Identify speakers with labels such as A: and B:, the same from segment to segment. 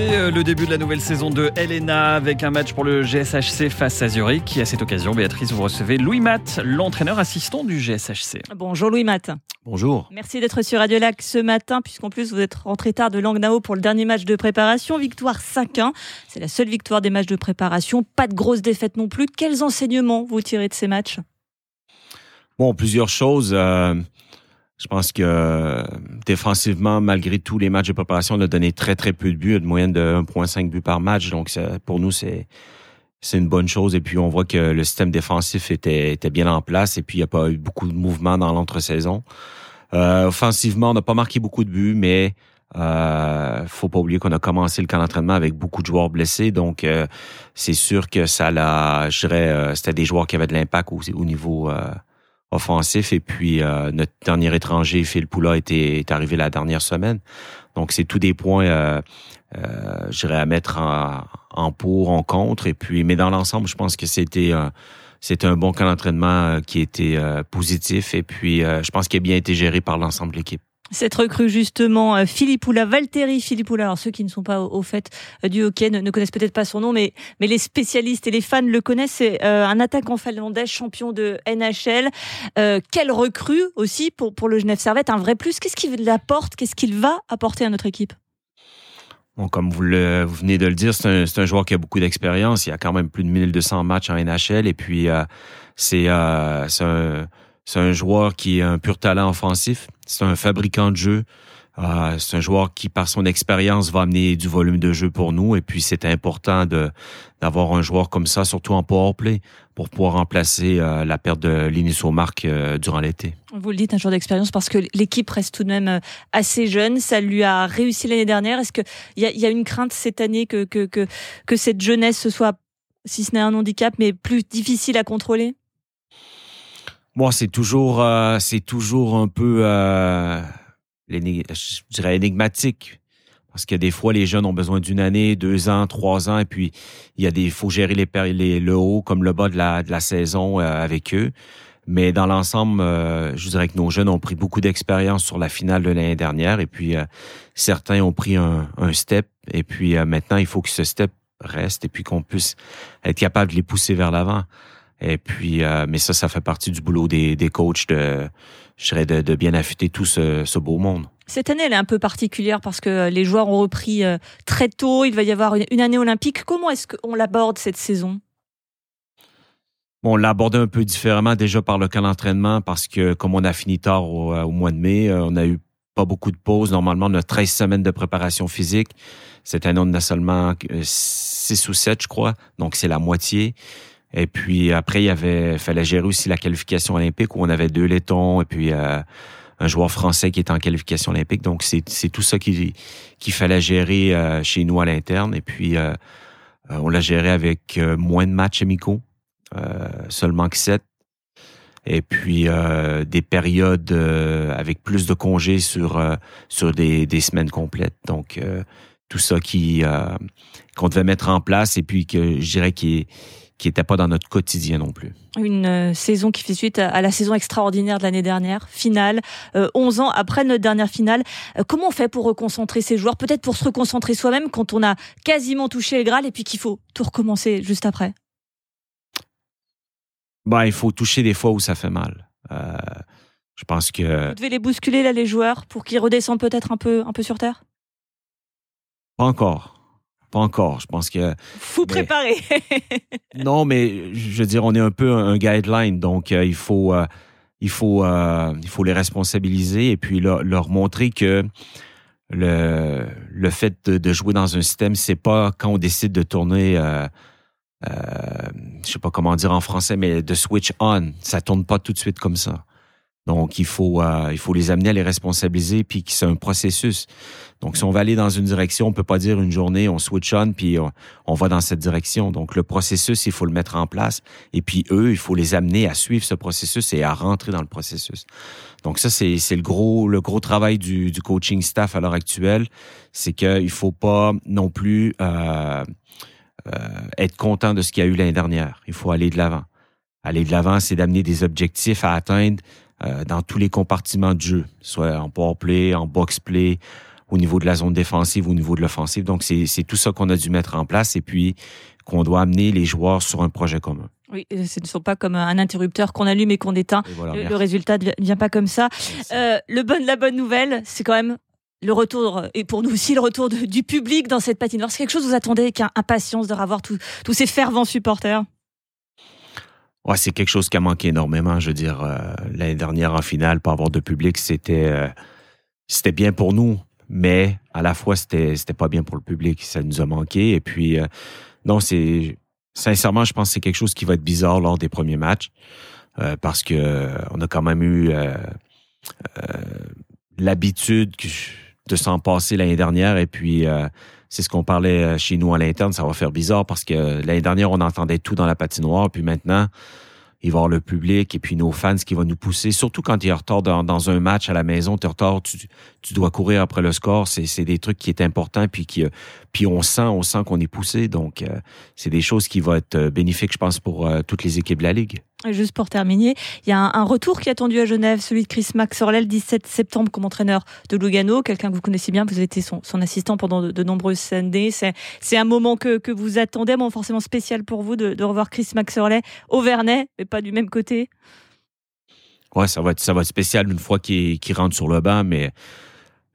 A: euh, le début de la nouvelle saison de Helena avec un match pour le GSHC face à Zurich. Et à cette occasion, Béatrice, vous recevez Louis Matt, l'entraîneur assistant du GSHC.
B: Bonjour Louis Matt.
A: Bonjour.
B: Merci d'être sur Radio Lac ce matin, puisqu'en plus vous êtes rentré tard de Langnau pour le dernier match de préparation. Victoire 5-1. C'est la seule victoire des matchs de préparation. Pas de grosses défaites non plus. Quels enseignements vous tirez de ces matchs?
C: Bon, plusieurs choses. Euh, je pense que euh, défensivement, malgré tous les matchs de préparation, on a donné très, très peu de buts, une moyenne de 1,5 buts par match. Donc, pour nous, c'est c'est une bonne chose. Et puis, on voit que le système défensif était, était bien en place. Et puis, il n'y a pas eu beaucoup de mouvements dans l'entre-saison. Euh, offensivement, on n'a pas marqué beaucoup de buts, mais euh, faut pas oublier qu'on a commencé le camp d'entraînement avec beaucoup de joueurs blessés. Donc, euh, c'est sûr que ça l'a, je dirais, euh, c'était des joueurs qui avaient de l'impact au, au niveau offensif. Et puis, euh, notre dernier étranger, Phil Poula, était, est arrivé la dernière semaine. Donc, c'est tous des points, euh, euh, je dirais, à mettre en, pour, en contre. Et puis, mais dans l'ensemble, je pense que c'était c'était un bon camp d'entraînement qui était positif. Et puis, je pense qu'il a bien été géré par l'ensemble de l'équipe.
B: Cette recrue justement, euh, Philippoula, Valtteri Philippoula. Alors ceux qui ne sont pas au, fait euh, du hockey ne, connaissent peut-être pas son nom, mais, mais les spécialistes et les fans le connaissent. C'est euh, un attaquant finlandais, champion de NHL. Quelle recrue aussi pour, pour le Genève Servette, un vrai plus. Qu'est-ce qu'il apporte? Qu'est-ce qu'il va apporter à notre équipe?
C: Bon, comme vous, venez de le dire, c'est un, un, joueur qui a beaucoup d'expérience. Il y a quand même plus de 1200 matchs en NHL et puis c'est un c'est un joueur qui est un pur talent offensif. C'est un fabricant de jeu. Euh, c'est un joueur qui, par son expérience, va amener du volume de jeu pour nous. Et puis, c'est important d'avoir un joueur comme ça, surtout en power play, pour pouvoir remplacer euh, la perte de Linus Marc euh, durant l'été.
B: Vous le dites, un joueur d'expérience, parce que l'équipe reste tout de même euh, assez jeune. Ça lui a réussi l'année dernière. Est-ce qu'il y a, y a une crainte cette année que, que cette jeunesse soit, si ce n'est un handicap, mais plus difficile à contrôler?
C: Moi, c'est toujours, euh, c'est toujours un peu, euh, je dirais, énigmatique. Parce que des fois, les jeunes ont besoin d'une année, deux ans, trois ans, et puis il y a des, faut gérer les, les le haut comme le bas de la, de la saison euh, avec eux. Mais dans l'ensemble, euh, je dirais que nos jeunes ont pris beaucoup d'expérience sur la finale de l'année dernière, et puis euh, certains ont pris un, un step, et puis maintenant il faut que ce step reste, et puis qu'on puisse être capable de les pousser vers l'avant. Et puis, euh, mais ça, ça fait partie du boulot des, des coachs de, je dirais, de, de bien affûter tout ce, ce, beau monde.
B: Cette année, elle est un peu particulière parce que les joueurs ont repris euh, très tôt. Il va y avoir une, année olympique. Comment est-ce qu'on l'aborde cette saison?
C: Bon, on l'a abordé un peu différemment déjà par le camp d'entraînement parce que comme on a fini tard au, euh, au mois de mai, on a eu pas beaucoup de pauses. Normalement, on a 13 semaines de préparation physique. Cette année, on a seulement 6 ou 7, je crois. Donc, c'est la moitié. Et puis après, il y avait, fallait gérer aussi la qualification olympique où on avait deux laitons et puis euh, un joueur français qui était en qualification olympique. Donc c'est, tout ça qui qu'il fallait gérer euh, chez nous à l'interne. Et puis euh, on l'a géré avec moins de matchs amicaux, seulement que sept. Et puis des périodes avec plus de congés sur sur des, des semaines complètes. Donc tout ça qui qu'on devait mettre en place et puis que je dirais qui qui n'était pas dans notre quotidien non plus.
B: Une euh, saison qui fait suite à, la saison extraordinaire de l'année dernière, finale, euh, 11 ans après notre dernière finale. Euh, comment on fait pour reconcentrer ces joueurs? Peut-être pour se reconcentrer soi-même quand on a quasiment touché le Graal et puis qu'il faut tout recommencer juste après
C: bah, Il faut toucher des fois où ça fait mal. Euh, je pense que...
B: Vous devez les bousculer là, les joueurs, pour qu'ils redescendent peut-être un peu, un peu sur Terre?
C: Pas encore. Pas encore. Je pense que.
B: Faut préparer.
C: non, mais je veux dire, on est un peu un, guideline, donc euh, il faut, euh, il faut, euh, il faut les responsabiliser et puis leur, leur montrer que le, le fait de, de, jouer dans un système, c'est pas quand on décide de tourner. Euh, je sais pas comment dire en français, mais de switch on, ça tourne pas tout de suite comme ça. Donc, il faut, euh, il faut les amener à les responsabiliser, puis que c'est un processus. Donc, si on va aller dans une direction, on peut pas dire une journée, on switch on, puis on, va dans cette direction. Donc, le processus, il faut le mettre en place. Et puis, eux, il faut les amener à suivre ce processus et à rentrer dans le processus. Donc, ça, c'est, le gros, le gros travail du, coaching staff à l'heure actuelle. C'est qu'il faut pas non plus euh, euh, être content de ce qu'il y a eu l'année dernière. Il faut aller de l'avant. Aller de l'avant, c'est d'amener des objectifs à atteindre euh, dans tous les compartiments de jeu, soit en power play, en box play, au niveau de la zone défensive, au niveau de l'offensive. Donc, c'est tout ça qu'on a dû mettre en place et puis qu'on doit amener les joueurs sur un projet commun.
B: Oui, ce ne sont pas comme un interrupteur qu'on allume et qu'on éteint. le, résultat ne vient pas comme ça. Euh, le bon, la bonne nouvelle, c'est quand même le retour, et pour nous aussi le retour du public dans cette patinoire. C'est quelque chose que vous attendez avec impatience de revoir tous ces fervents supporters?
C: Ouais, c'est quelque chose qui a manqué énormément. Je veux dire, euh, l'année dernière en finale, pas avoir de public, c'était euh, c'était bien pour nous, mais à la fois c'était c'était pas bien pour le public. Ça nous a manqué. Et puis euh, non, c'est sincèrement, je pense que c'est quelque chose qui va être bizarre lors des premiers matchs parce que on a quand même eu l'habitude de s'en passer l'année dernière et puis c'est ce qu'on parlait euh, chez nous à l'interne, ça va faire bizarre parce que l'année dernière, on entendait tout dans la patinoire, puis maintenant, il va y avoir le public et puis nos fans qui vont nous pousser. Surtout quand il y a retard dans, un match à la maison, tu es tu, tu, dois courir après le score. C'est des trucs qui est important puis qui euh, puis on sent on sent qu'on est poussé. Donc euh, c'est des choses qui vont être bénéfiques, je pense, pour toutes les équipes de la ligue.
B: Juste pour terminer, il y a un, retour qui est attendu à Genève, celui de Chris Max Orlel, 17 septembre comme entraîneur de Lugano, quelqu'un que vous connaissez bien, vous avez été son, assistant pendant de, nombreuses années. C'est un moment que, vous attendez, bon, forcément spécial pour vous de, revoir Chris Max Orlel au Vernet, mais pas du même côté.
C: Ouais, ça va être, ça va être spécial une fois qu'il rentre sur le banc, mais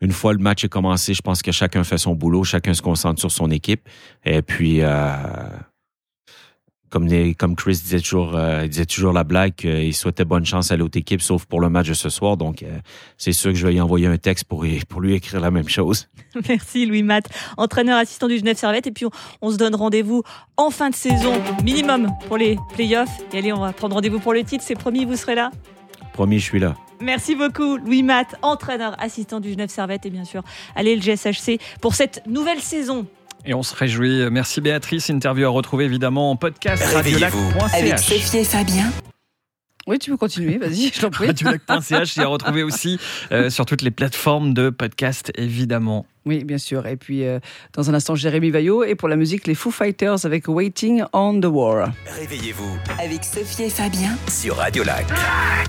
C: une fois le match est commencé, je pense que chacun fait son boulot, chacun se concentre sur son équipe. Et puis, euh, comme, comme Chris disait toujours, euh, disait toujours la blague, il souhaitait bonne chance à l'autre équipe, sauf pour le match de ce soir. Donc, euh, c'est sûr que je vais lui envoyer un texte pour, pour lui écrire la même chose.
B: Merci Louis Matt, entraîneur assistant du Genève Servette. Et puis, on, se donne rendez-vous en fin de saison, minimum pour les playoffs. Et allez, on va prendre rendez-vous pour le titre. C'est promis, vous serez là?
C: Promis, je suis là.
B: Merci beaucoup, Louis Matt, entraîneur assistant du Genève Servette. Et bien sûr, allez le GSHC pour cette nouvelle saison.
A: Et on se réjouit. Merci Béatrice. Interview à retrouver évidemment en podcast
D: radiolac.ch. Avec Sophie et Fabien.
E: Oui, tu peux continuer, vas-y, je t'en prie.
A: Radiolac.ch et à retrouver aussi euh, sur toutes les plateformes de podcast, évidemment.
E: Oui, bien sûr. Et puis, euh, dans un instant, Jérémy Vaillot. Et pour la musique, les Foo Fighters avec Waiting on the War.
D: Réveillez-vous avec Sophie et Fabien sur Radiolac.